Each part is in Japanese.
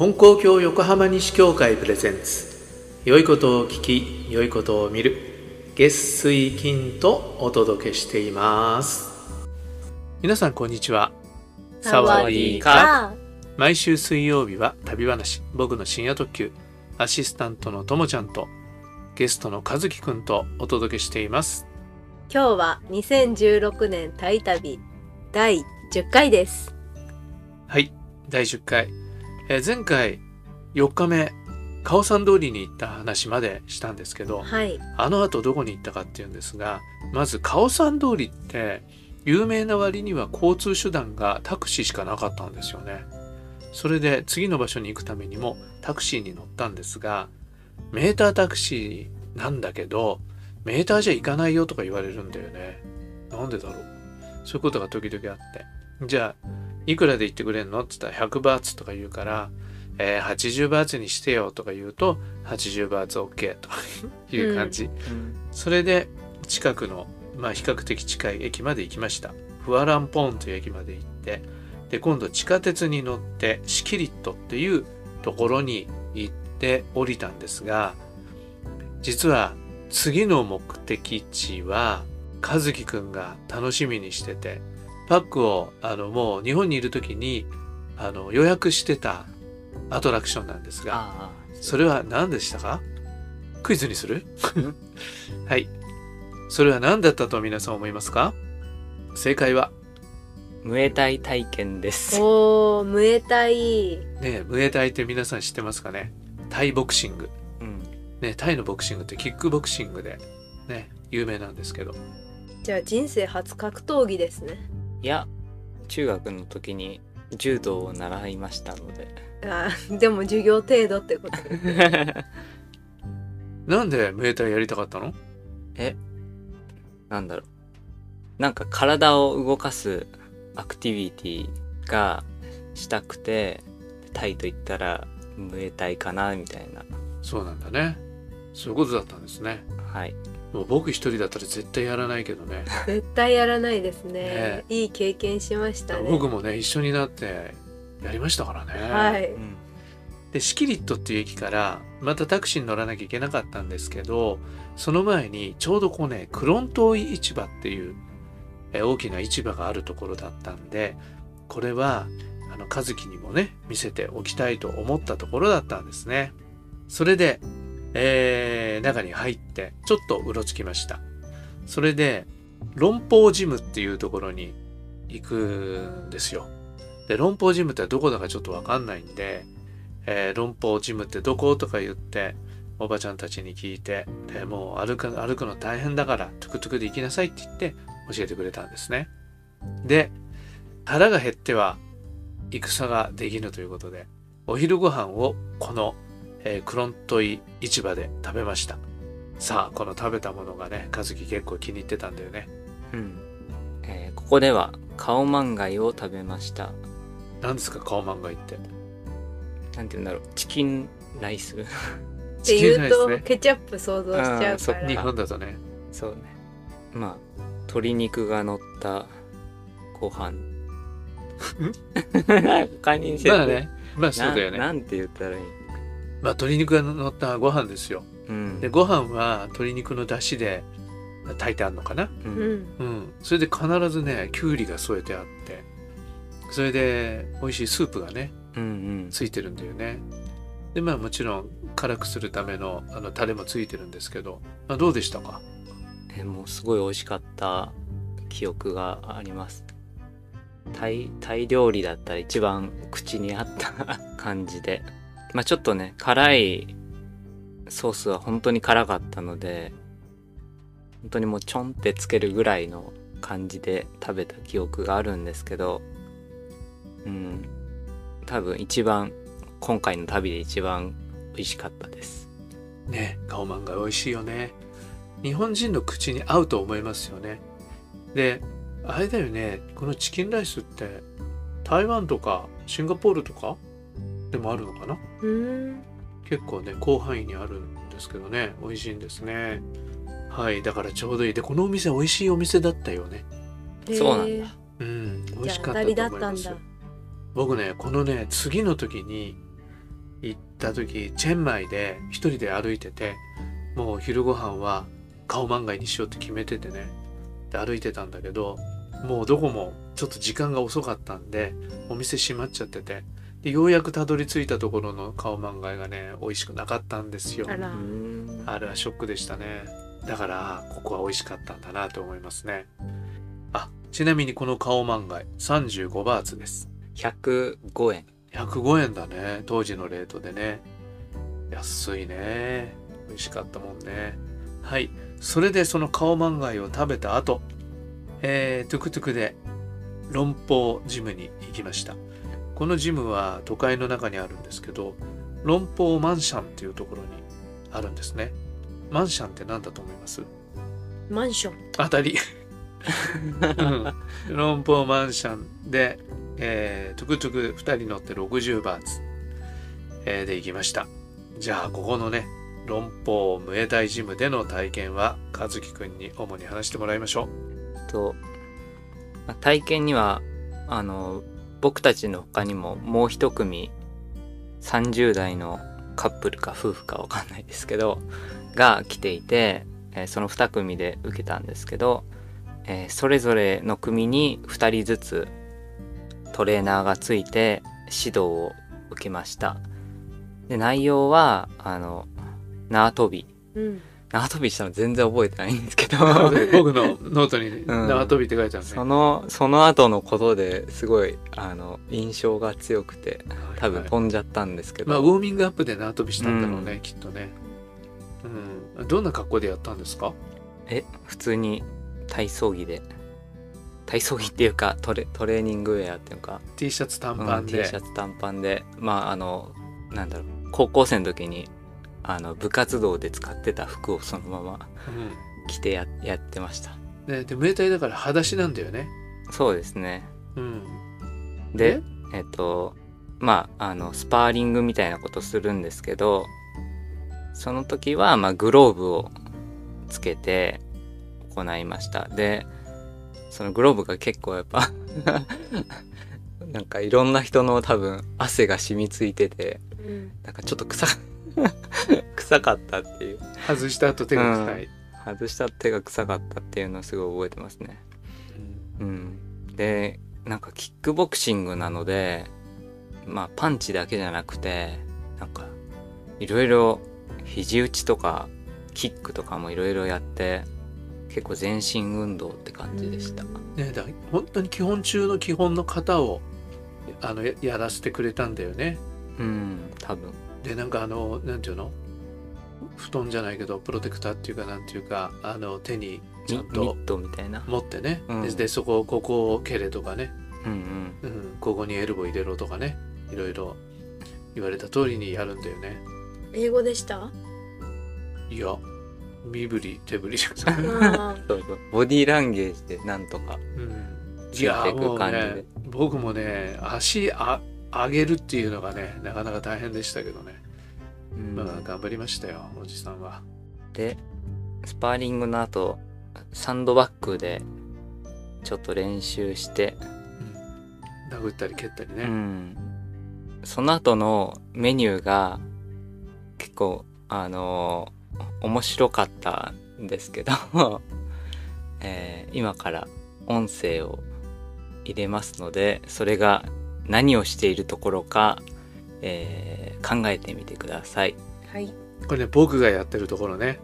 金光教横浜西教会プレゼンツ。良いことを聞き良いことを見る。月水金とお届けしています。皆さんこんにちは。サワディーカ毎週水曜日は旅話僕の深夜特急アシスタントのともちゃんとゲストの和樹くんとお届けしています。今日は2016年タイ旅第10回です。はい第10回、えー前回4日目カオさん通りに行った話までしたんですけどはい。あの後どこに行ったかっていうんですがまずカオさん通りって有名な割には交通手段がタクシーしかなかったんですよね。それで次の場所に行くためにもタクシーに乗ったんですがメータータクシーなんだけどメーターじゃ行かないよとか言われるんだよね。なんでだろう。そういうことが時々あって。じゃあいくらで行ってくれんの？って言ったら100バーツとか言うから、えー80バーツにしてよとか言うと80バーツ OK とかいう感じ、それで近くの、まあ、比較的近い駅まで行きました。フアランポーンという駅まで行ってで今度地下鉄に乗ってシキリットっていうところに行って降りたんですが実は次の目的地は和樹くんが楽しみにしててパックをあのもう日本にいる時にあの予約してたアトラクションなんですがそれは何でしたか？クイズにする？はい。それは何だったと皆さん思いますか？正解は、ムエタイ体験です。おームエタイ。ね、ムエタイって皆さん知ってますかね？タイボクシング。うん。ね、タイのボクシングってキックボクシングでね、有名なんですけど。じゃあ人生初格闘技ですねいや中学の時に柔道を習いましたので。あーでも授業程度ってこと。なんでムエタイやりたかったの？えなんだろう。なんか体を動かすアクティビティがしたくてタイと言ったらムエタイかなみたいな。そうなんだね。そういうことだったんですね。はいもう僕一人だったら絶対やらないけどね。絶対やらないですね。ね。いい経験しましたね。僕もね、一緒になってやりましたからね。はい。うん。でシキリットっていう駅からまたタクシーに乗らなきゃいけなかったんですけどその前にちょうどこうねクロントイ市場っていうえ大きな市場があるところだったんでこれはあの和樹にもね見せておきたいと思ったところだったんですね。それで、えー中に入ってちょっとうろつきました。それで論法ジムっていうところに行くんですよ。で論法ジムってどこだかちょっとわかんないんでえー論法ジムってどことか言っておばちゃんたちに聞いてでもう歩く歩くの大変だからトゥクトゥクで行きなさいって言って教えてくれたんですね。で腹が減っては戦ができぬということでお昼ご飯をこの、えークロントイ市場で食べました。さあこの食べたものがね和樹結構気に入ってたんだよね。うん。えーここではカオマンガイを食べました。何ですかカオマンガイって？なんて言うんだろう。チキンライス。って言うと、ねケチャップ想像しちゃうから。本だとね。そうね。まあ鶏肉が乗ったご飯。他に説まあね。まあそうだよね。ななんて言ったらいいまあ鶏肉が乗ったご飯ですよ。うん。でご飯は鶏肉の出汁で炊いてあるのかな。ううんん。うん。それで必ずねきゅうりが添えてあって。それで美味しいスープがねうんうん。ついてるんだよね。でまあもちろん辛くするためのあのタレもついてるんですけど、まあ、どうでしたか？えもうすごい美味しかった。記憶があります。タイタイ料理だったら一番口に合った感じでまあちょっとね辛いソースは本当に辛かったので本当にもうちょんってつけるぐらいの感じで食べた記憶があるんですけどうん多分一番今回の旅で一番美味しかったです。ねカオマンガイ美味しいよね。日本人の口に合うと思いますよね。であれだよねこのチキンライスって台湾とかシンガポールとかでもあるのかな。うん。結構ね広範囲にあるんですけどね。美味しいんですね。はい。だからちょうどいい。でこのお店美味しいお店だったよね。そうなんだ。うん。美味しかったと思います。僕ねこのね次の時に行った時チェンマイで一人で歩いててもう昼ご飯はカオマンガイにしようって決めててね。で歩いてたんだけどもうどこもちょっと時間が遅かったんでお店閉まっちゃっててでようやくたどり着いたところのカオマンガイがね美味しくなかったんですよ。あら。う。ん。あれはショックでしたね。だからここは美味しかったんだなと思いますね。あちなみにこのカオマンガイ35バーツです。105円。105円だね。当時のレートでね。安いね。美味しかったもんね。はい。それでそのカオマンガイを食べた後えー、トゥクトゥクでロンポージムに行きましたこのジムは都会の中にあるんですけどロンポーマンシャンっていうところにあるんですね。マンシャンって何だと思います？マンション。当たり、うん、ロンポーマンションで、えー、トゥクトゥク2人乗って60バーツ、えーで行きました。じゃあここのねロンポームエタイジムでの体験は和樹くんに主に話してもらいましょとまあ体験にはあの僕たちの他にももう一組30代のカップルか夫婦かわかんないですけどが来ていて、えーその2組で受けたんですけど、えーそれぞれの組に2人ずつトレーナーがついて指導を受けましたで内容はあの縄跳びうん。縄跳びしたの全然覚えてないんですけど。う僕のノートにん。縄跳びって書いてあるね、そのその後のことですごいあの印象が強くて多分はい。飛んじゃったんですけど、まあウォーミングアップで縄跳びしたんだろうね、きっとね。うん。どんな格好でやったんですか？え普通に体操着で。体操着っていうかトレトレーニングウェアっていうか、T シャツ短うんパン T で、シャツ短パンで。まああのなんだろう高校生の時にあの部活動で使ってた服をそのままうん。着てややってました。ね、でムエタイだから裸足なんだよね。そうですね。うん。でえ？っとまああのスパーリングみたいなことするんですけどその時は、まあ、グローブをつけて行いました。でそのグローブが結構やっぱなんかいろんな人の多分汗が染みついててうん。なんかちょっと臭 臭かったっていう。外した後手が臭い、外した手が臭かったっていうのをすごい覚えてますね。うん、でなんかキックボクシングなのでまあパンチだけじゃなくてなんかいろいろ肘打ちとかキックとかもいろいろやって結構全身運動って感じでした。ねだ本当に基本中の基本の型をあのややらせてくれたんだよね。うん多分でなんかあのなんていうの？布団じゃないけどプロテクターっていうかなんていうかあの手にちミゃんとミットみたいな。持ってね、うん。ででそこここを蹴れとかね、うんうん。うん、ここにエルボー入れろとかね。いろいろ言われた通りにやるんだよね。英語でした？いや身振り手振り ボディーランゲージでなんとかうん、ついていく感じで。いやもうね僕もね足あ上げるっていうのがねなかなか大変でしたけどね、うん。まあ頑張りましたよおじさんは。でスパーリングの後サンドバッグでちょっと練習して殴ったり蹴ったりね、うん、その後のメニューが結構あのー面白かったんですけど、えー今から音声を入れますのでそれが何をしているところか、えー考えてみてください。はい。これね僕がやってるところね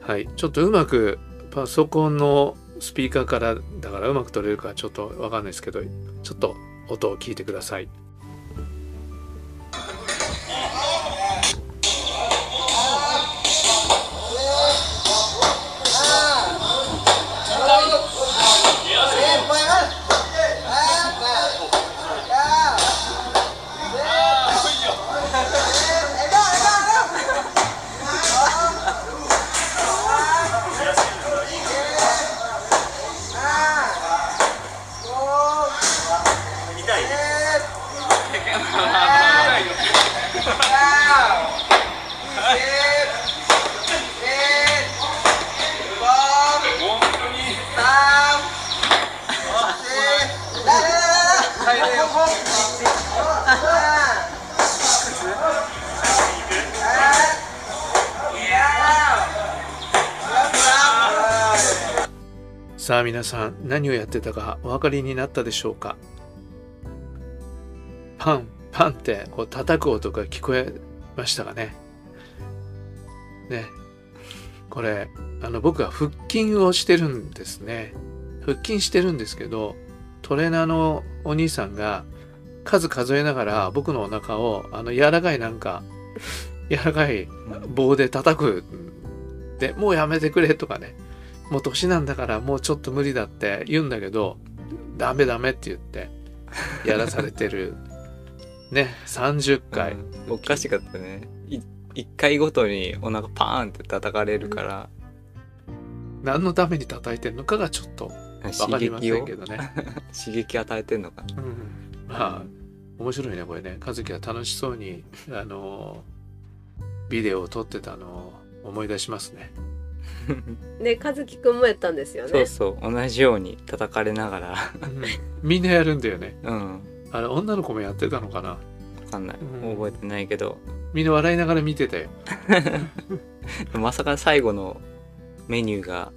はいちょっとうまくパソコンのスピーカーからだからうまく取れるかちょっとわかんないですけどちょっと音を聞いてくださいさあ皆さん何をやってたかお分かりになったでしょうか？パンパンってこう叩く音が聞こえましたかね？ね。これあの僕は腹筋をしてるんですね。腹筋してるんですけどトレーナーのお兄さんが数数えながら僕のお腹をあの柔らかいなんか柔らかい棒で叩くでもうやめてくれとかね。もう年なんだからもうちょっと無理だって言うんだけどダメダメって言ってやらされてる。ね30回、うん。おかしかったね。い一回ごとにお腹パーンって叩かれるから、何のために叩いてるのかがちょっと分かりませんけどね、刺激与えてんのか。なうん、まあ面白いねこれね。和樹は楽しそうにあのビデオを撮ってたのを思い出しますね で和樹くんもやったんですよね。そうそう。同じように叩かれながら。うん。みんなやるんだよね。うん。あれ女の子もやってたのかな？わかんない。うん。覚えてないけど、みんな笑いながら見てたよ まさか最後のメニューが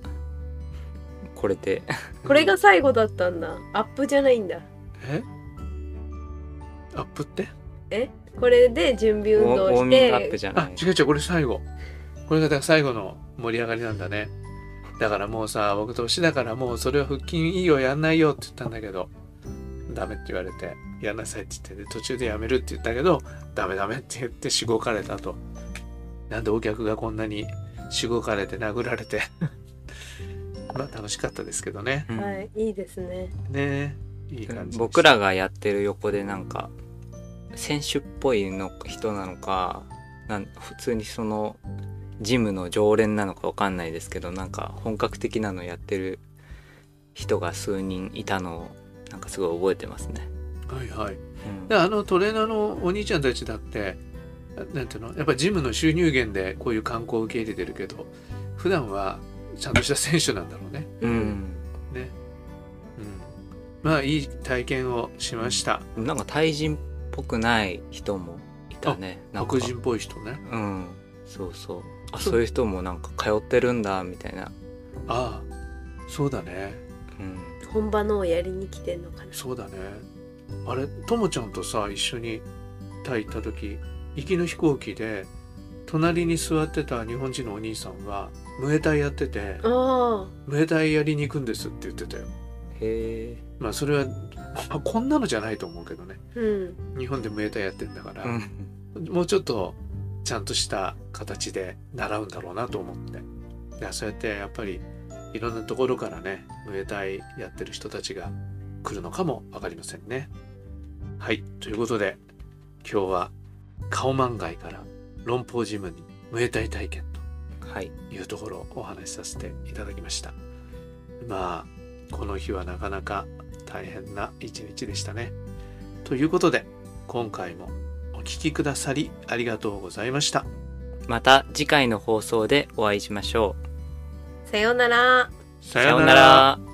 これで。これが最後だったんだ。アップじゃないんだ。え？アップって？これで準備運動しウォーミングアップてじゃない。あ違う違う。これ最後。これがだから最後の盛り上がりなんだね。だからもうさ僕年だからもうそれは腹筋いいよやんないよって言ったんだけどダメって言われてやんなさいって言ってで途中でやめるって言ったけどダメダメって言ってしごかれたと。なんでお客がこんなにしごかれて殴られて まあ楽しかったですけどね。うん。はいいいですね。ねいい感じ僕らがやってる横でなんか選手っぽいの人なのかなん普通にそのジムの常連なのかわかんないですけどなんか本格的なのやってる人が数人いたのをなんかすごい覚えてますね。はいはいうんであのトレーナーのお兄ちゃんたちだってなんていうのやっぱジムの収入源でこういう観光を受け入れてるけど普段はちゃんとした選手なんだろうね。うんね。うん。まあいい体験をしました。なんかタイ人っぽくない人もいたね。なんか白人っぽい人ね。うんそうそうあそういう人もなんか通ってるんだみたいな、ああそうだね。うん、本場のをやりに来てんのかな。そうだね。あれともちゃんとさ一緒にタイ行った時行きの飛行機で隣に座ってた日本人のお兄さんはムエタイやっててあムエタイやりに行くんですって言ってたよ。へえ。まあそれは、まあ、こんなのじゃないと思うけどね。あうん。日本でムエタイやってんだから、うん。もうちょっとちゃんとした形で習うんだろうなと思っていやそうやってやっぱりいろんなところからねムエタイやってる人たちが来るのかも分かりませんね。はいということで今日はカオマンガイから論法ジムにムエタイ体験はいというところをお話しさせていただきました。まあこの日はなかなか大変な一日でしたね。ということで今回もお聞きくださりありがとうございました。また次回の放送でお会いしましょう。さようなら。ささようなら